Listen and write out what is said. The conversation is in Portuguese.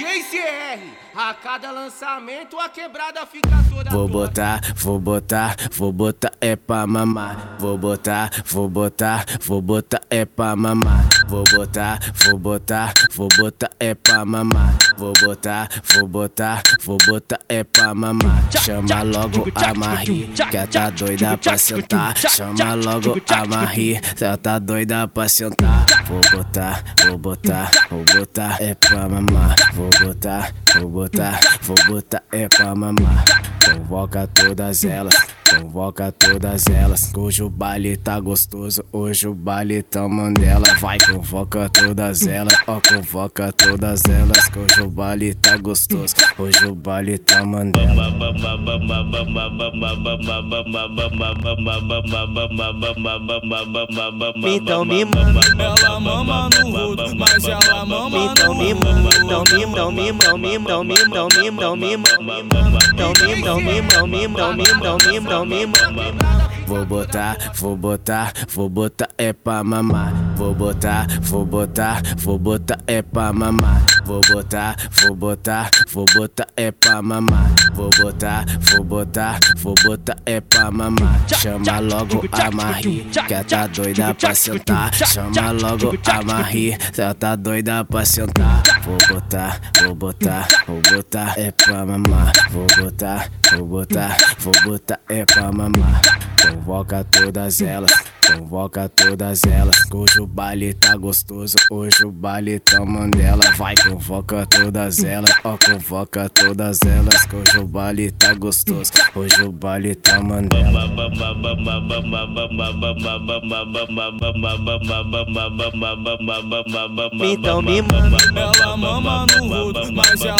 DJ CR, a cada lançamento a quebrada fica toda Vou botar, vou botar, vou botar é pra mamar. Vou botar, vou botar, vou botar é pra mamar. Vou botar, vou botar, vou botar é pra mamar. Vou botar, vou botar, vou botar é pra mamar. Chama logo a Marie, que tá doida pra sentar. Chama logo a Marie, ela tá doida pra sentar. Vou botar, vou botar, vou botar é pra mamar. Vou botar, vou botar, vou botar é pra mamar. Convoca todas elas, convoca todas elas. Hoje o baile tá gostoso, hoje o baile tá mandela. Vai, convoca todas elas, ó, convoca todas elas. Hoje o baile tá gostoso, hoje o baile tá mandela. Então me mama, Ela mama no rodo, mas ela mama então no me mama, então me, então me, então me, então me, então me, então me, então me, então me, então me, então me, então me, então me, me, Vou botar, vou botar, vou botar é pra mamar. Vou botar, vou botar, vou botar é pra mamar. Vou botar, vou botar, vou botar é pra mamar. Vou botar, vou botar, vou botar é pra mamar. Chama logo a Marie, que ela tá doida pra sentar. Chama logo a Marie, ela tá doida pra sentar. Vou botar, vou botar, vou botar é pra mamar. Vou botar, vou botar, vou botar é pra mamar. Convoca todas elas, convoca todas elas. Hoje o baile tá gostoso, hoje o baile tá mandela. Vai, convoca todas elas, ó, convoca todas elas. Hoje o baile tá gostoso, hoje o baile tá mandela. então me mama, Ela mama no rodo, mas ela